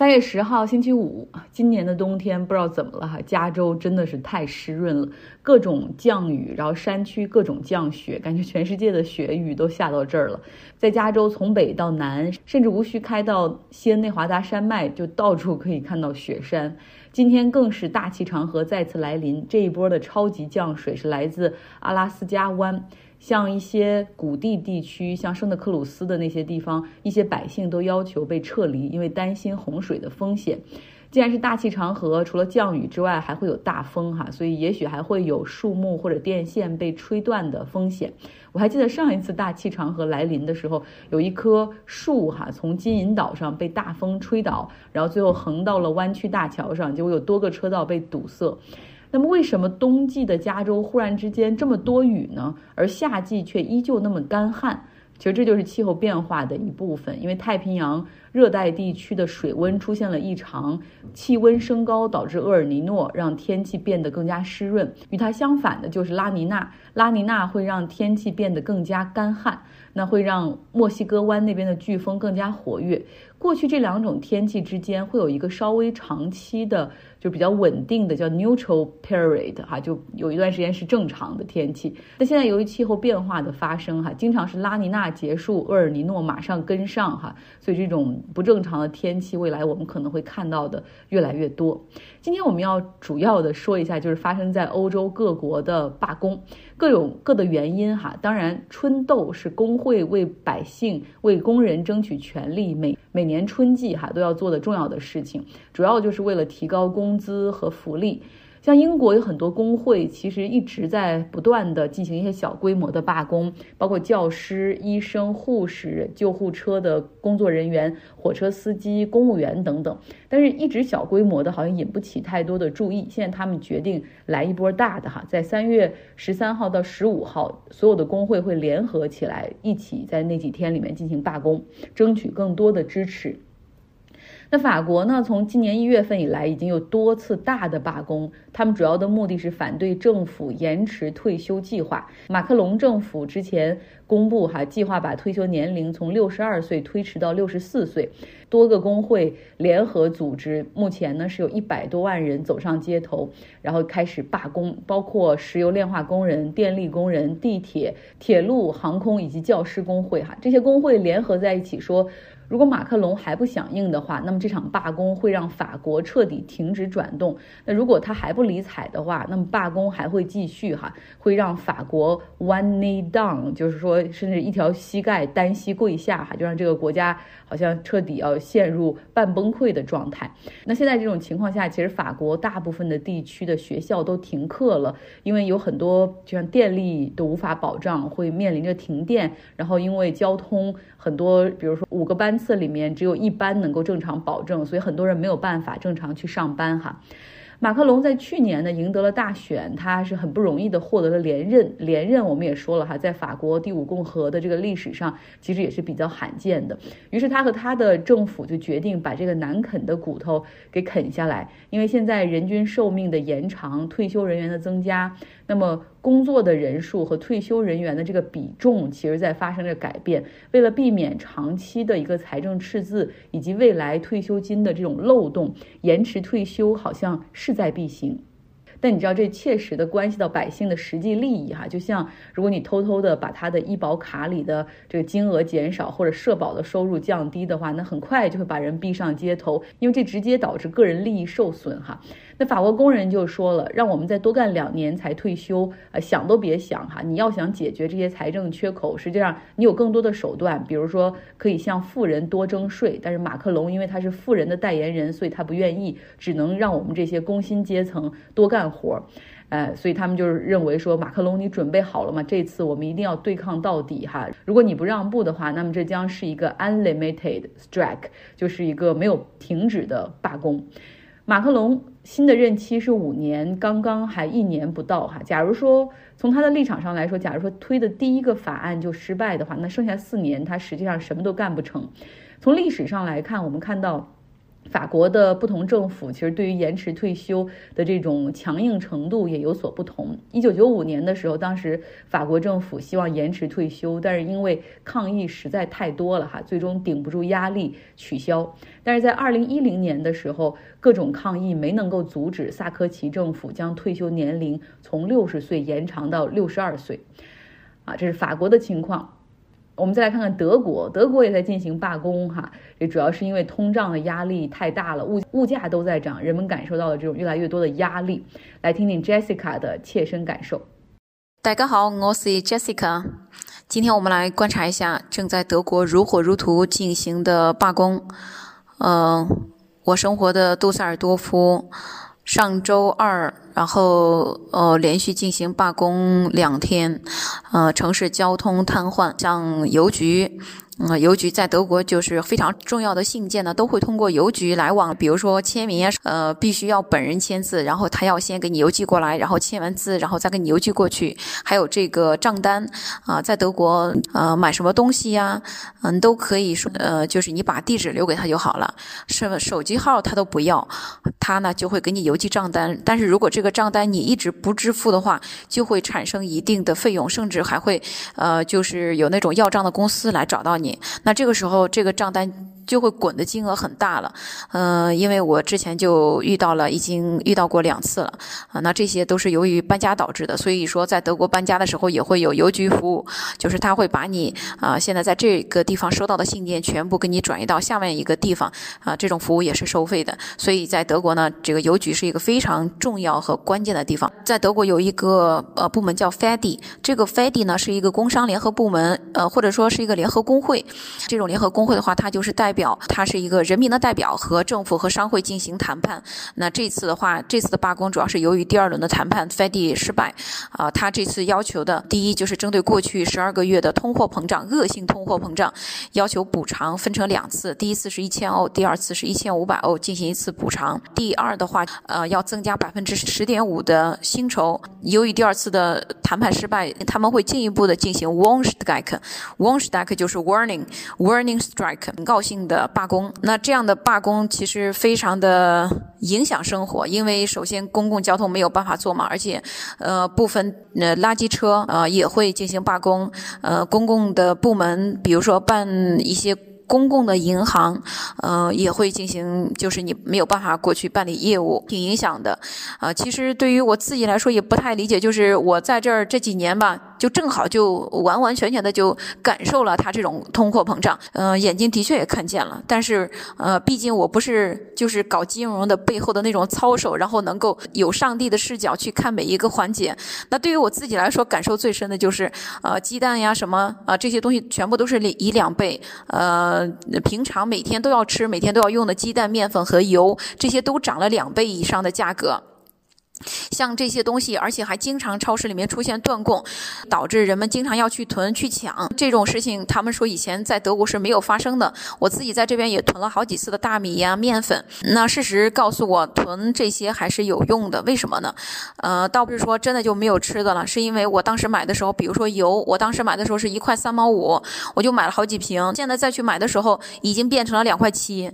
三月十号星期五，今年的冬天不知道怎么了哈，加州真的是太湿润了，各种降雨，然后山区各种降雪，感觉全世界的雪雨都下到这儿了。在加州从北到南，甚至无需开到西恩内华达山脉，就到处可以看到雪山。今天更是大气长河再次来临，这一波的超级降水是来自阿拉斯加湾。像一些谷地地区，像圣德克鲁斯的那些地方，一些百姓都要求被撤离，因为担心洪水的风险。既然是大气长河，除了降雨之外，还会有大风哈，所以也许还会有树木或者电线被吹断的风险。我还记得上一次大气长河来临的时候，有一棵树哈从金银岛上被大风吹倒，然后最后横到了湾区大桥上，结果有多个车道被堵塞。那么，为什么冬季的加州忽然之间这么多雨呢？而夏季却依旧那么干旱？其实这就是气候变化的一部分，因为太平洋热带地区的水温出现了异常，气温升高导致厄尔尼诺，让天气变得更加湿润。与它相反的就是拉尼娜，拉尼娜会让天气变得更加干旱，那会让墨西哥湾那边的飓风更加活跃。过去这两种天气之间会有一个稍微长期的，就比较稳定的，叫 neutral period 哈，就有一段时间是正常的天气。那现在由于气候变化的发生哈，经常是拉尼娜结束，厄尔尼诺马上跟上哈，所以这种不正常的天气，未来我们可能会看到的越来越多。今天我们要主要的说一下，就是发生在欧洲各国的罢工，各有各的原因哈。当然，春斗是工会为百姓、为工人争取权利，每每年春季哈都要做的重要的事情，主要就是为了提高工资和福利。像英国有很多工会，其实一直在不断的进行一些小规模的罢工，包括教师、医生、护士、救护车的工作人员、火车司机、公务员等等。但是，一直小规模的，好像引不起太多的注意。现在他们决定来一波大的哈，在三月十三号到十五号，所有的工会会联合起来，一起在那几天里面进行罢工，争取更多的支持。那法国呢？从今年一月份以来，已经有多次大的罢工。他们主要的目的是反对政府延迟退休计划。马克龙政府之前公布哈，计划把退休年龄从六十二岁推迟到六十四岁。多个工会联合组织，目前呢是有一百多万人走上街头，然后开始罢工，包括石油炼化工人、电力工人、地铁、铁路、航空以及教师工会哈。这些工会联合在一起说。如果马克龙还不响应的话，那么这场罢工会让法国彻底停止转动。那如果他还不理睬的话，那么罢工还会继续哈，会让法国 one knee down，就是说甚至一条膝盖单膝跪下哈，就让这个国家好像彻底要陷入半崩溃的状态。那现在这种情况下，其实法国大部分的地区的学校都停课了，因为有很多就像电力都无法保障，会面临着停电，然后因为交通。很多，比如说五个班次里面只有一班能够正常保证，所以很多人没有办法正常去上班哈。马克龙在去年呢赢得了大选，他是很不容易的获得了连任。连任我们也说了哈，在法国第五共和的这个历史上，其实也是比较罕见的。于是他和他的政府就决定把这个难啃的骨头给啃下来，因为现在人均寿命的延长、退休人员的增加，那么工作的人数和退休人员的这个比重，其实在发生着改变。为了避免长期的一个财政赤字以及未来退休金的这种漏洞，延迟退休好像。势在必行，但你知道这切实的关系到百姓的实际利益哈，就像如果你偷偷的把他的医保卡里的这个金额减少，或者社保的收入降低的话，那很快就会把人逼上街头，因为这直接导致个人利益受损哈。那法国工人就说了，让我们再多干两年才退休，呃，想都别想哈！你要想解决这些财政缺口，实际上你有更多的手段，比如说可以向富人多征税。但是马克龙因为他是富人的代言人，所以他不愿意，只能让我们这些工薪阶层多干活儿，呃，所以他们就是认为说，马克龙你准备好了吗？这次我们一定要对抗到底哈！如果你不让步的话，那么这将是一个 unlimited strike，就是一个没有停止的罢工。马克龙新的任期是五年，刚刚还一年不到哈。假如说从他的立场上来说，假如说推的第一个法案就失败的话，那剩下四年他实际上什么都干不成。从历史上来看，我们看到。法国的不同政府其实对于延迟退休的这种强硬程度也有所不同。一九九五年的时候，当时法国政府希望延迟退休，但是因为抗议实在太多了哈，最终顶不住压力取消。但是在二零一零年的时候，各种抗议没能够阻止萨科齐政府将退休年龄从六十岁延长到六十二岁。啊，这是法国的情况。我们再来看看德国，德国也在进行罢工哈，这主要是因为通胀的压力太大了，物物价都在涨，人们感受到了这种越来越多的压力。来听听 Jessica 的切身感受。大家好，我是 Jessica，今天我们来观察一下正在德国如火如荼进行的罢工。嗯，我生活的杜塞尔多夫上周二。然后，呃，连续进行罢工两天，呃，城市交通瘫痪，像邮局。嗯，邮局在德国就是非常重要的信件呢，都会通过邮局来往。比如说签名啊，呃，必须要本人签字，然后他要先给你邮寄过来，然后签完字，然后再给你邮寄过去。还有这个账单啊，在德国呃买什么东西呀，嗯，都可以说呃，就是你把地址留给他就好了，是手机号他都不要，他呢就会给你邮寄账单。但是如果这个账单你一直不支付的话，就会产生一定的费用，甚至还会呃，就是有那种要账的公司来找到你。那这个时候，这个账单。就会滚的金额很大了，嗯，因为我之前就遇到了，已经遇到过两次了，啊，那这些都是由于搬家导致的，所以说在德国搬家的时候也会有邮局服务，就是他会把你啊现在在这个地方收到的信件全部给你转移到下面一个地方，啊，这种服务也是收费的，所以在德国呢，这个邮局是一个非常重要和关键的地方。在德国有一个呃部门叫 FED，这个 FED 呢是一个工商联合部门，呃或者说是一个联合工会，这种联合工会的话，它就是代表。表，他是一个人民的代表，和政府和商会进行谈判。那这次的话，这次的罢工主要是由于第二轮的谈判 FED 失败。啊，他这次要求的第一就是针对过去十二个月的通货膨胀、恶性通货膨胀，要求补偿分成两次，第一次是一千欧，第二次是一千五百欧进行一次补偿。第二的话，呃，要增加百分之十点五的薪酬。由于第二次的谈判失败，他们会进一步的进行 Warnstrike，Warnstrike 就是 warning，warning strike，警告性。的罢工，那这样的罢工其实非常的影响生活，因为首先公共交通没有办法坐嘛，而且，呃，部分呃垃圾车呃也会进行罢工，呃，公共的部门，比如说办一些。公共的银行，呃，也会进行，就是你没有办法过去办理业务，挺影响的。啊，其实对于我自己来说也不太理解，就是我在这儿这几年吧，就正好就完完全全的就感受了它这种通货膨胀。嗯，眼睛的确也看见了，但是呃，毕竟我不是就是搞金融的背后的那种操守，然后能够有上帝的视角去看每一个环节。那对于我自己来说，感受最深的就是呃，鸡蛋呀什么啊这些东西全部都是以两倍，呃。平常每天都要吃、每天都要用的鸡蛋、面粉和油，这些都涨了两倍以上的价格。像这些东西，而且还经常超市里面出现断供，导致人们经常要去囤去抢。这种事情，他们说以前在德国是没有发生的。我自己在这边也囤了好几次的大米呀、面粉。那事实告诉我，囤这些还是有用的。为什么呢？呃，倒不是说真的就没有吃的了，是因为我当时买的时候，比如说油，我当时买的时候是一块三毛五，我就买了好几瓶。现在再去买的时候，已经变成了两块七，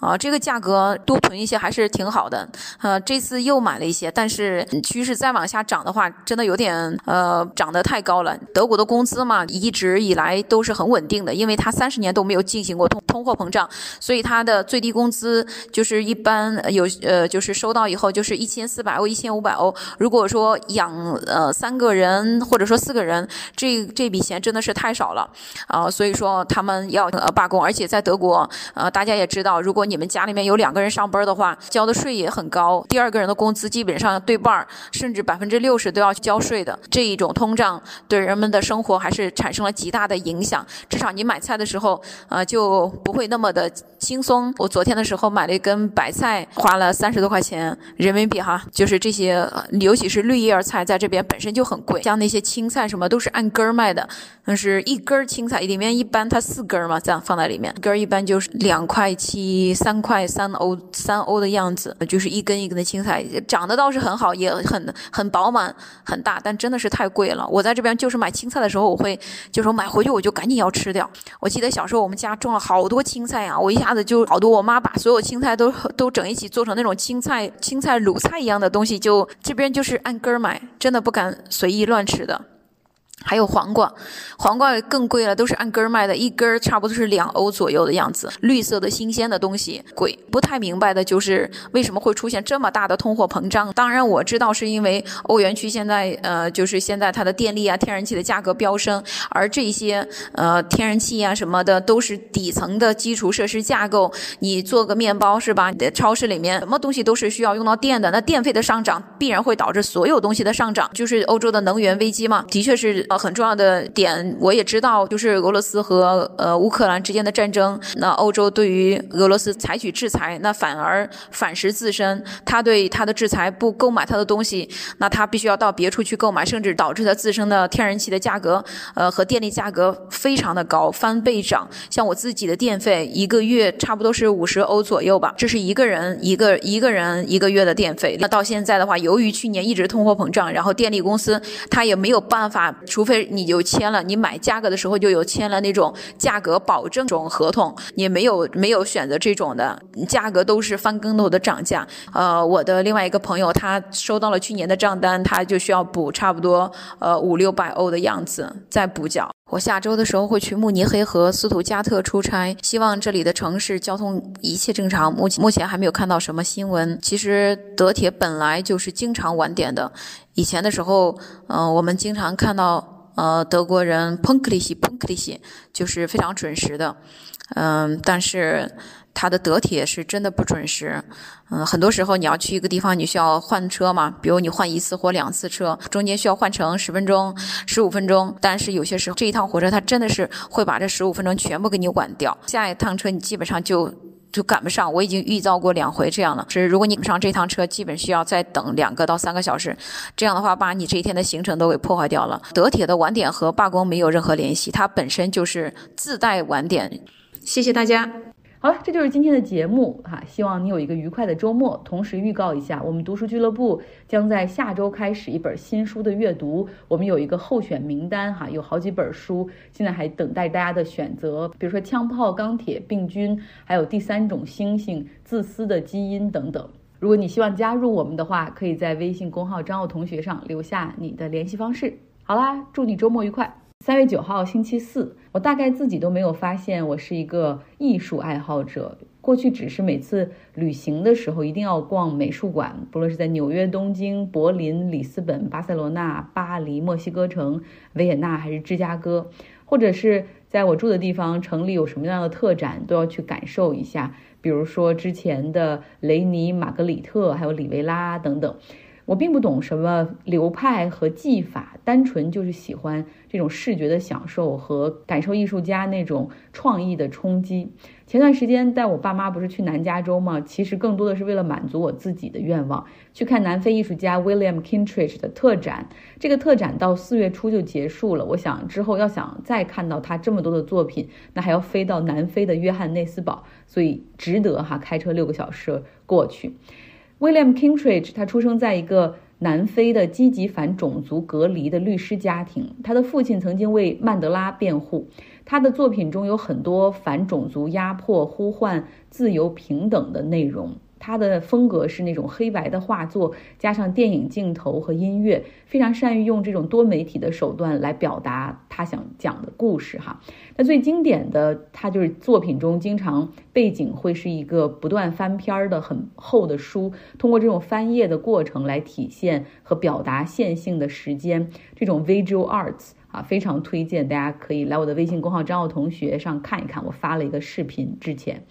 啊，这个价格多囤一些还是挺好的。呃，这次又买了一些，但是趋势再往下涨的话，真的有点呃涨得太高了。德国的工资嘛，一直以来都是很稳定的，因为它三十年都没有进行过通通货膨胀，所以它的最低工资就是一般有呃就是收到以后就是一千四百欧、一千五百欧。如果说养呃三个人或者说四个人，这这笔钱真的是太少了啊，所以说他们要呃罢工。而且在德国呃大家也知道，如果你们家里面有两个人上班的话，交的税也很高，第二个人的工资基本上。对半，甚至百分之六十都要交税的这一种通胀，对人们的生活还是产生了极大的影响。至少你买菜的时候，呃，就不会那么的轻松。我昨天的时候买了一根白菜，花了三十多块钱人民币哈，就是这些，尤其是绿叶菜，在这边本身就很贵。像那些青菜什么都是按根儿卖的，但是一根青菜里面一般它四根嘛，这样放在里面，根一般就是两块七、三块三欧、三欧的样子，就是一根一根的青菜，长得倒是很。很好，也很很饱满，很大，但真的是太贵了。我在这边就是买青菜的时候，我会就说买回去我就赶紧要吃掉。我记得小时候我们家种了好多青菜啊，我一下子就好多，我妈把所有青菜都都整一起做成那种青菜青菜卤菜一样的东西，就这边就是按根儿买，真的不敢随意乱吃的。还有黄瓜，黄瓜更贵了，都是按根儿卖的，一根儿差不多是两欧左右的样子。绿色的新鲜的东西贵，不太明白的就是为什么会出现这么大的通货膨胀。当然我知道是因为欧元区现在呃，就是现在它的电力啊、天然气的价格飙升，而这些呃天然气啊什么的都是底层的基础设施架构。你做个面包是吧？你的超市里面什么东西都是需要用到电的，那电费的上涨必然会导致所有东西的上涨，就是欧洲的能源危机嘛，的确是。呃，很重要的点我也知道，就是俄罗斯和呃乌克兰之间的战争。那欧洲对于俄罗斯采取制裁，那反而反噬自身。他对他的制裁不购买他的东西，那他必须要到别处去购买，甚至导致他自身的天然气的价格，呃和电力价格非常的高，翻倍涨。像我自己的电费一个月差不多是五十欧左右吧，这是一个人一个一个人一个月的电费。那到现在的话，由于去年一直通货膨胀，然后电力公司他也没有办法。除非你就签了，你买价格的时候就有签了那种价格保证种合同，你没有没有选择这种的，价格都是翻跟头的涨价。呃，我的另外一个朋友他收到了去年的账单，他就需要补差不多呃五六百欧的样子再补缴。我下周的时候会去慕尼黑和斯图加特出差，希望这里的城市交通一切正常。目前目前还没有看到什么新闻。其实德铁本来就是经常晚点的。以前的时候，嗯，我们经常看到，呃，德国人 punctlich punctlich，就是非常准时的，嗯，但是他的德铁是真的不准时，嗯，很多时候你要去一个地方，你需要换车嘛，比如你换一次或两次车，中间需要换乘十分钟、十五分钟，但是有些时候这一趟火车它真的是会把这十五分钟全部给你晚掉，下一趟车你基本上就。就赶不上，我已经遇到过两回这样了。是如果你不上这趟车，基本需要再等两个到三个小时，这样的话把你这一天的行程都给破坏掉了。德铁的晚点和罢工没有任何联系，它本身就是自带晚点。谢谢大家。好了，这就是今天的节目哈，希望你有一个愉快的周末。同时预告一下，我们读书俱乐部将在下周开始一本新书的阅读，我们有一个候选名单哈，有好几本书，现在还等待大家的选择，比如说《枪炮、钢铁、病菌》，还有《第三种猩猩：自私的基因》等等。如果你希望加入我们的话，可以在微信公号张奥同学上留下你的联系方式。好啦，祝你周末愉快。三月九号星期四，我大概自己都没有发现我是一个艺术爱好者。过去只是每次旅行的时候一定要逛美术馆，不论是在纽约、东京、柏林、里斯本、巴塞罗那、巴黎、墨西哥城、维也纳还是芝加哥，或者是在我住的地方城里有什么样的特展都要去感受一下。比如说之前的雷尼、玛格里特，还有里维拉等等。我并不懂什么流派和技法，单纯就是喜欢这种视觉的享受和感受艺术家那种创意的冲击。前段时间带我爸妈不是去南加州吗？其实更多的是为了满足我自己的愿望，去看南非艺术家 William Kintridge 的特展。这个特展到四月初就结束了。我想之后要想再看到他这么多的作品，那还要飞到南非的约翰内斯堡，所以值得哈开车六个小时过去。William Kingridge，他出生在一个南非的积极反种族隔离的律师家庭。他的父亲曾经为曼德拉辩护。他的作品中有很多反种族压迫、呼唤自由平等的内容。他的风格是那种黑白的画作，加上电影镜头和音乐，非常善于用这种多媒体的手段来表达他想讲的故事。哈，那最经典的，他就是作品中经常背景会是一个不断翻篇儿的很厚的书，通过这种翻页的过程来体现和表达线性的时间。这种 visual arts 啊，非常推荐大家可以来我的微信公号张奥同学上看一看，我发了一个视频之前。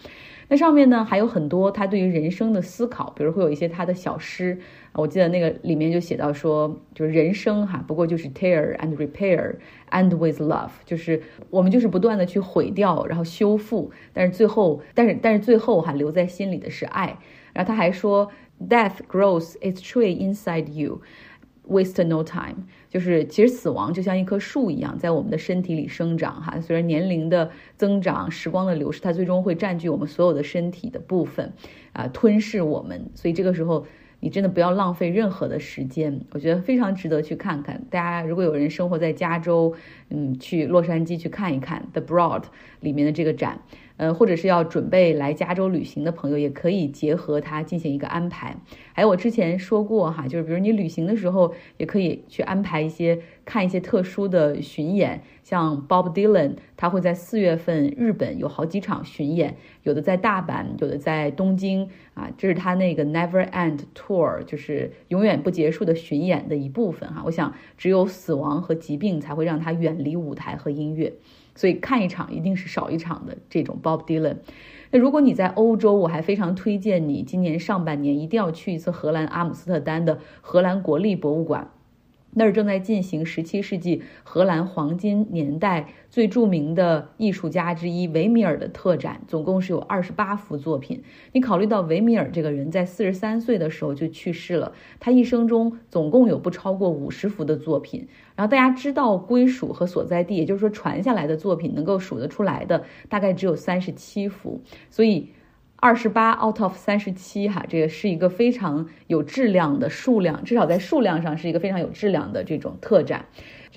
那上面呢还有很多他对于人生的思考，比如会有一些他的小诗，我记得那个里面就写到说，就是人生哈，不过就是 tear and repair and with love，就是我们就是不断的去毁掉，然后修复，但是最后，但是但是最后哈留在心里的是爱。然后他还说，death grows its tree inside you。Waste no time，就是其实死亡就像一棵树一样，在我们的身体里生长哈。随着年龄的增长，时光的流逝，它最终会占据我们所有的身体的部分，啊，吞噬我们。所以这个时候，你真的不要浪费任何的时间，我觉得非常值得去看看。大家如果有人生活在加州，嗯，去洛杉矶去看一看 The Broad 里面的这个展。呃，或者是要准备来加州旅行的朋友，也可以结合它进行一个安排。还有我之前说过哈，就是比如你旅行的时候，也可以去安排一些看一些特殊的巡演，像 Bob Dylan，他会在四月份日本有好几场巡演，有的在大阪，有的在东京啊，这是他那个 Never End Tour，就是永远不结束的巡演的一部分哈。我想，只有死亡和疾病才会让他远离舞台和音乐。所以看一场一定是少一场的这种 Bob Dylan。那如果你在欧洲，我还非常推荐你今年上半年一定要去一次荷兰阿姆斯特丹的荷兰国立博物馆。那儿正在进行十七世纪荷兰黄金年代最著名的艺术家之一维米尔的特展，总共是有二十八幅作品。你考虑到维米尔这个人在四十三岁的时候就去世了，他一生中总共有不超过五十幅的作品。然后大家知道归属和所在地，也就是说传下来的作品能够数得出来的，大概只有三十七幅。所以。二十八 out of 三十七，哈，这个是一个非常有质量的数量，至少在数量上是一个非常有质量的这种特展。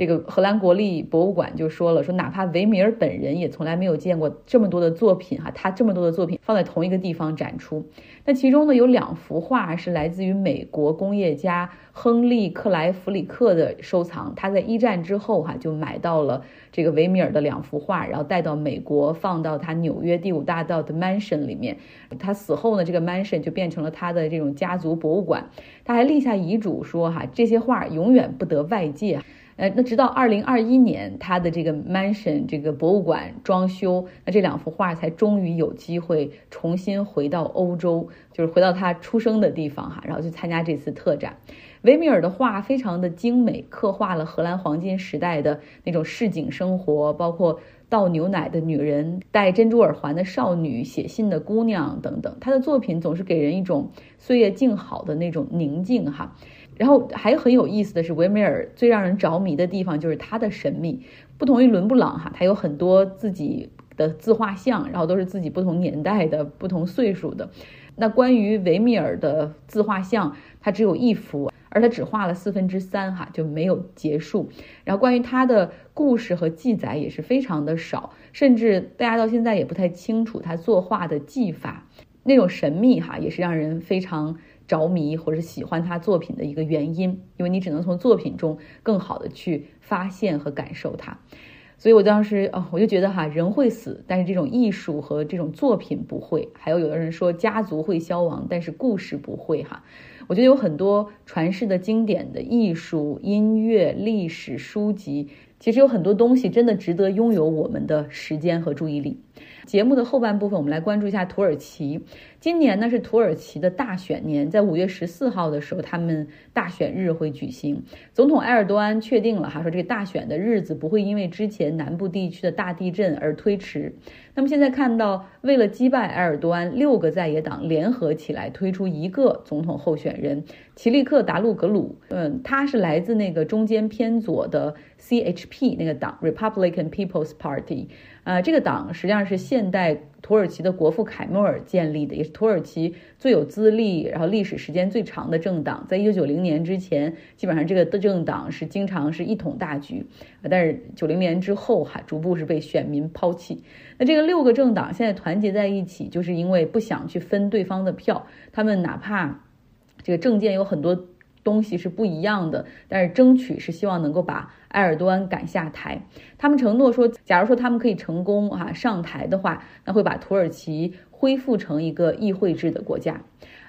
这个荷兰国立博物馆就说了，说哪怕维米尔本人也从来没有见过这么多的作品，哈，他这么多的作品放在同一个地方展出。那其中呢，有两幅画是来自于美国工业家亨利克莱弗里克的收藏，他在一战之后，哈，就买到了这个维米尔的两幅画，然后带到美国，放到他纽约第五大道的 mansion 里面。他死后呢，这个 mansion 就变成了他的这种家族博物馆。他还立下遗嘱说，哈，这些画永远不得外借。呃，那直到二零二一年，他的这个 mansion 这个博物馆装修，那这两幅画才终于有机会重新回到欧洲，就是回到他出生的地方哈，然后去参加这次特展。维米尔的画非常的精美，刻画了荷兰黄金时代的那种市井生活，包括倒牛奶的女人、戴珍珠耳环的少女、写信的姑娘等等。他的作品总是给人一种岁月静好的那种宁静哈。然后还很有意思的是，维米尔最让人着迷的地方就是他的神秘。不同于伦布朗哈，他有很多自己的自画像，然后都是自己不同年代的、不同岁数的。那关于维米尔的自画像，他只有一幅，而他只画了四分之三哈，就没有结束。然后关于他的故事和记载也是非常的少，甚至大家到现在也不太清楚他作画的技法，那种神秘哈，也是让人非常。着迷或者喜欢他作品的一个原因，因为你只能从作品中更好的去发现和感受它。所以我当时哦，我就觉得哈，人会死，但是这种艺术和这种作品不会。还有有的人说家族会消亡，但是故事不会哈。我觉得有很多传世的经典的艺术、音乐、历史书籍，其实有很多东西真的值得拥有我们的时间和注意力。节目的后半部分，我们来关注一下土耳其。今年呢是土耳其的大选年，在五月十四号的时候，他们大选日会举行。总统埃尔多安确定了哈，说这个大选的日子不会因为之前南部地区的大地震而推迟。那么现在看到，为了击败埃尔多安，六个在野党联合起来推出一个总统候选人齐利克达鲁格鲁。嗯，他是来自那个中间偏左的 CHP 那个党 Republican People's Party。呃，这个党实际上是现代土耳其的国父凯末尔建立的，也是土耳其最有资历、然后历史时间最长的政党。在一九九零年之前，基本上这个的政党是经常是一统大局，但是九零年之后哈，逐步是被选民抛弃。那这个六个政党现在团结在一起，就是因为不想去分对方的票，他们哪怕这个政见有很多。东西是不一样的，但是争取是希望能够把埃尔多安赶下台。他们承诺说，假如说他们可以成功啊上台的话，那会把土耳其恢复成一个议会制的国家。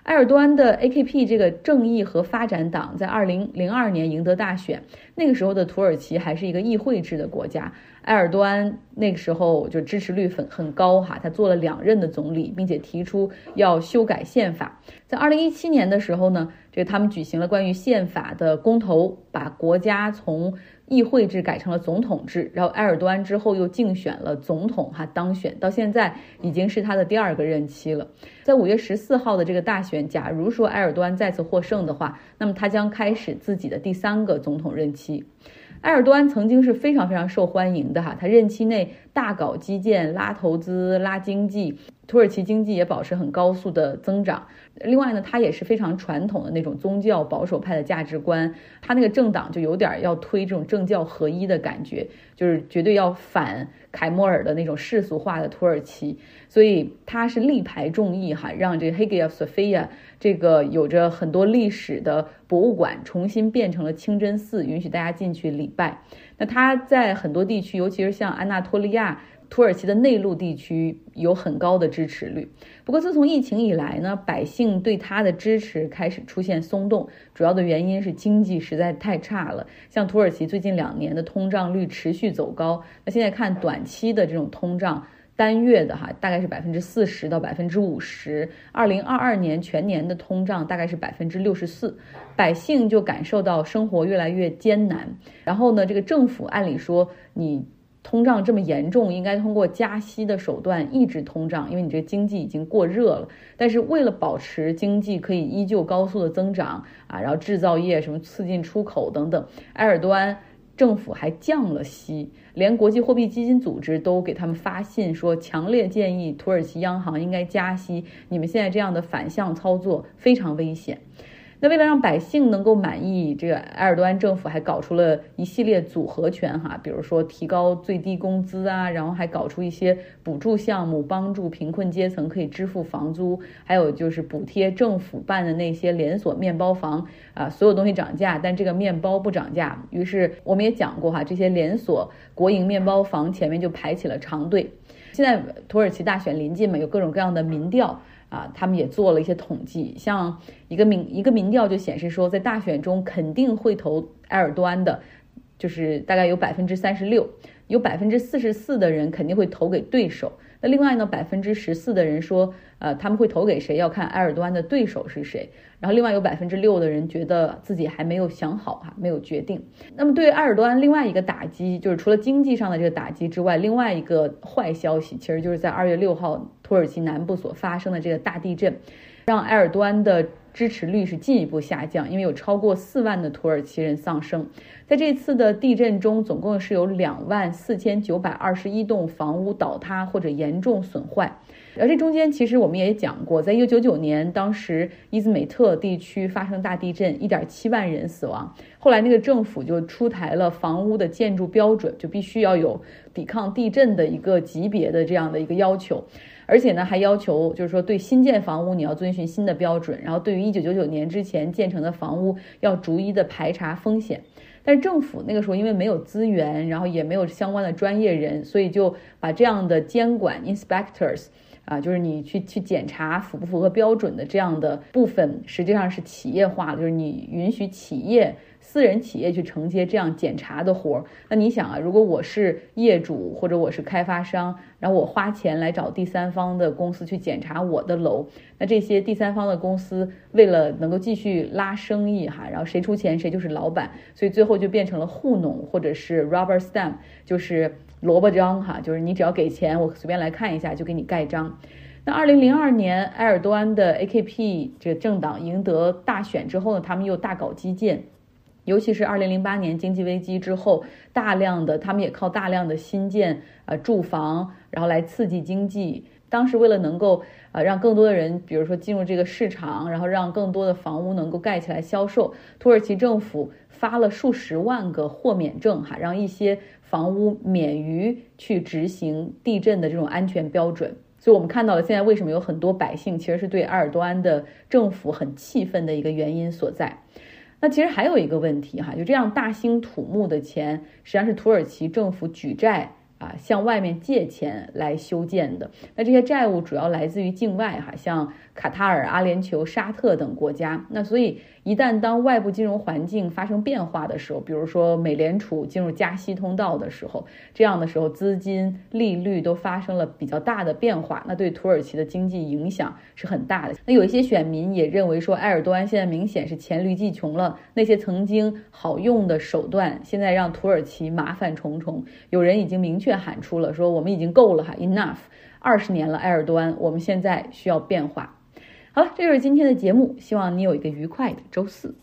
埃尔多安的 AKP 这个正义和发展党在二零零二年赢得大选，那个时候的土耳其还是一个议会制的国家。埃尔多安那个时候就支持率很很高哈，他做了两任的总理，并且提出要修改宪法。在二零一七年的时候呢，这他们举行了关于宪法的公投，把国家从议会制改成了总统制。然后埃尔多安之后又竞选了总统哈当选，到现在已经是他的第二个任期了。在五月十四号的这个大选，假如说埃尔多安再次获胜的话，那么他将开始自己的第三个总统任期。埃尔多安曾经是非常非常受欢迎的哈，他任期内大搞基建、拉投资、拉经济。土耳其经济也保持很高速的增长。另外呢，它也是非常传统的那种宗教保守派的价值观，它那个政党就有点要推这种政教合一的感觉，就是绝对要反凯末尔的那种世俗化的土耳其，所以它是力排众议哈，让这个 Hagia Sophia 这个有着很多历史的博物馆重新变成了清真寺，允许大家进去礼拜。那它在很多地区，尤其是像安纳托利亚。土耳其的内陆地区有很高的支持率，不过自从疫情以来呢，百姓对他的支持开始出现松动，主要的原因是经济实在太差了。像土耳其最近两年的通胀率持续走高，那现在看短期的这种通胀，单月的哈大概是百分之四十到百分之五十，二零二二年全年的通胀大概是百分之六十四，百姓就感受到生活越来越艰难。然后呢，这个政府按理说你。通胀这么严重，应该通过加息的手段抑制通胀，因为你这经济已经过热了。但是为了保持经济可以依旧高速的增长啊，然后制造业什么促进出口等等，埃尔多安政府还降了息，连国际货币基金组织都给他们发信说，强烈建议土耳其央行应该加息。你们现在这样的反向操作非常危险。那为了让百姓能够满意，这个埃尔多安政府还搞出了一系列组合拳哈，比如说提高最低工资啊，然后还搞出一些补助项目，帮助贫困阶层可以支付房租，还有就是补贴政府办的那些连锁面包房啊，所有东西涨价，但这个面包不涨价。于是我们也讲过哈，这些连锁国营面包房前面就排起了长队。现在土耳其大选临近嘛，有各种各样的民调。啊，他们也做了一些统计，像一个民一个民调就显示说，在大选中肯定会投埃尔多安的，就是大概有百分之三十六，有百分之四十四的人肯定会投给对手。那另外呢，百分之十四的人说，呃，他们会投给谁要看埃尔多安的对手是谁。然后另外有百分之六的人觉得自己还没有想好哈，没有决定。那么对埃尔多安另外一个打击，就是除了经济上的这个打击之外，另外一个坏消息，其实就是在二月六号。土耳其南部所发生的这个大地震，让埃尔多安的支持率是进一步下降，因为有超过四万的土耳其人丧生。在这次的地震中，总共是有两万四千九百二十一栋房屋倒塌或者严重损坏。而这中间其实我们也讲过，在一九九九年，当时伊兹美特地区发生大地震，一点七万人死亡。后来那个政府就出台了房屋的建筑标准，就必须要有抵抗地震的一个级别的这样的一个要求。而且呢，还要求就是说，对新建房屋你要遵循新的标准，然后对于一九九九年之前建成的房屋要逐一的排查风险。但是政府那个时候因为没有资源，然后也没有相关的专业人，所以就把这样的监管 inspectors 啊，就是你去去检查符不符合标准的这样的部分，实际上是企业化，就是你允许企业。私人企业去承接这样检查的活儿，那你想啊，如果我是业主或者我是开发商，然后我花钱来找第三方的公司去检查我的楼，那这些第三方的公司为了能够继续拉生意哈，然后谁出钱谁就是老板，所以最后就变成了糊弄或者是 rubber stamp，就是萝卜章哈，就是你只要给钱，我随便来看一下就给你盖章。那二零零二年埃尔多安的 AKP 这个政党赢得大选之后呢，他们又大搞基建。尤其是二零零八年经济危机之后，大量的他们也靠大量的新建呃住房，然后来刺激经济。当时为了能够呃让更多的人，比如说进入这个市场，然后让更多的房屋能够盖起来销售，土耳其政府发了数十万个豁免证哈，让一些房屋免于去执行地震的这种安全标准。所以我们看到了现在为什么有很多百姓其实是对埃尔多安的政府很气愤的一个原因所在。那其实还有一个问题哈，就这样大兴土木的钱，实际上是土耳其政府举债。啊，向外面借钱来修建的，那这些债务主要来自于境外哈，像卡塔尔、阿联酋、沙特等国家。那所以一旦当外部金融环境发生变化的时候，比如说美联储进入加息通道的时候，这样的时候资金利率都发生了比较大的变化，那对土耳其的经济影响是很大的。那有一些选民也认为说，埃尔多安现在明显是黔驴技穷了，那些曾经好用的手段，现在让土耳其麻烦重重。有人已经明确。喊出了说我们已经够了哈，enough，二十年了，埃尔多安，我们现在需要变化。好了，这就是今天的节目，希望你有一个愉快的周四。